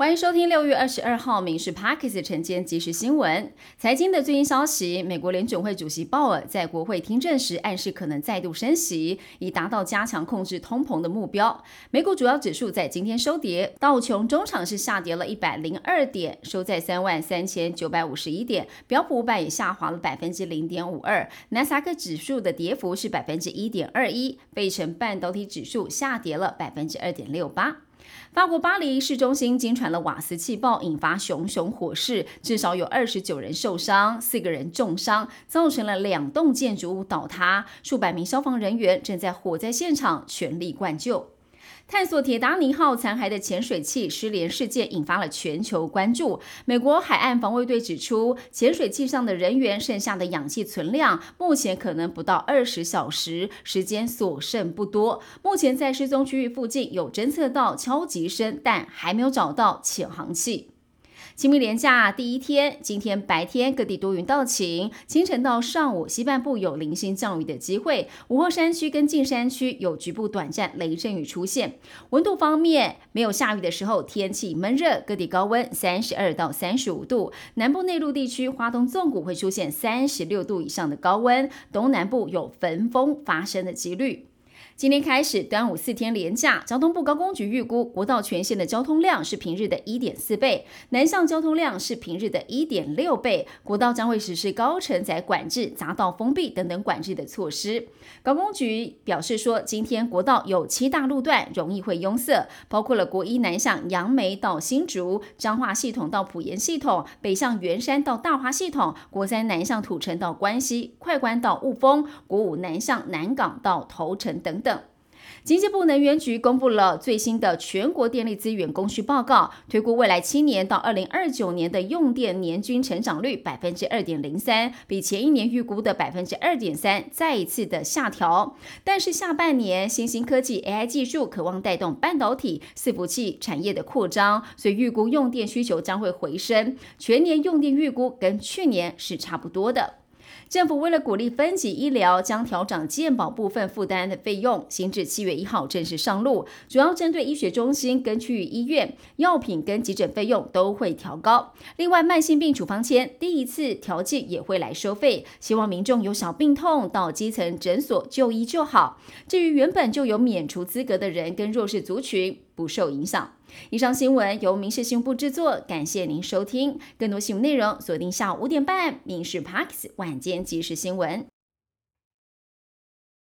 欢迎收听六月二十二号《民事 Parkes 晨间即时新闻》。财经的最新消息：美国联准会主席鲍尔在国会听证时暗示可能再度升息，以达到加强控制通膨的目标。美股主要指数在今天收跌，道琼中场是下跌了一百零二点，收在三万三千九百五十一点；标普五百也下滑了百分之零点五二，纳斯达克指数的跌幅是百分之一点二一，费城半导体指数下跌了百分之二点六八。法国巴黎市中心惊传了瓦斯气爆，引发熊熊火势，至少有二十九人受伤，四个人重伤，造成了两栋建筑物倒塌，数百名消防人员正在火灾现场全力灌救。探索铁达尼号残骸的潜水器失联事件引发了全球关注。美国海岸防卫队指出，潜水器上的人员剩下的氧气存量目前可能不到二十小时，时间所剩不多。目前在失踪区域附近有侦测到敲击声，但还没有找到潜航器。清明连假第一天，今天白天各地多云到晴，清晨到上午西半部有零星降雨的机会，午后山区跟近山区有局部短暂雷阵雨出现。温度方面，没有下雨的时候天气闷热，各地高温三十二到三十五度，南部内陆地区花东纵谷会出现三十六度以上的高温，东南部有焚风发生的几率。今天开始，端午四天连假，交通部高工局预估国道全线的交通量是平日的一点四倍，南向交通量是平日的一点六倍。国道将会实施高承载管制、匝道封闭等等管制的措施。高工局表示说，今天国道有七大路段容易会拥塞，包括了国一南向杨梅到新竹、彰化系统到埔盐系统、北向圆山到大华系统、国三南向土城到关西、快关到雾峰、国五南向南港到头城等等。经济部能源局公布了最新的全国电力资源供需报告，推估未来七年到二零二九年的用电年均成长率百分之二点零三，比前一年预估的百分之二点三再一次的下调。但是下半年新兴科技 AI 技术渴望带动半导体、伺服器产业的扩张，所以预估用电需求将会回升，全年用电预估跟去年是差不多的。政府为了鼓励分级医疗，将调整健保部分负担的费用，新至七月一号正式上路，主要针对医学中心跟区域医院，药品跟急诊费用都会调高。另外，慢性病处方签第一次调剂也会来收费，希望民众有小病痛到基层诊所就医就好。至于原本就有免除资格的人跟弱势族群，不受影响。以上新闻由民事新闻部制作，感谢您收听。更多新闻内容锁定下午五点半《民事 Parks 晚间即时新闻》。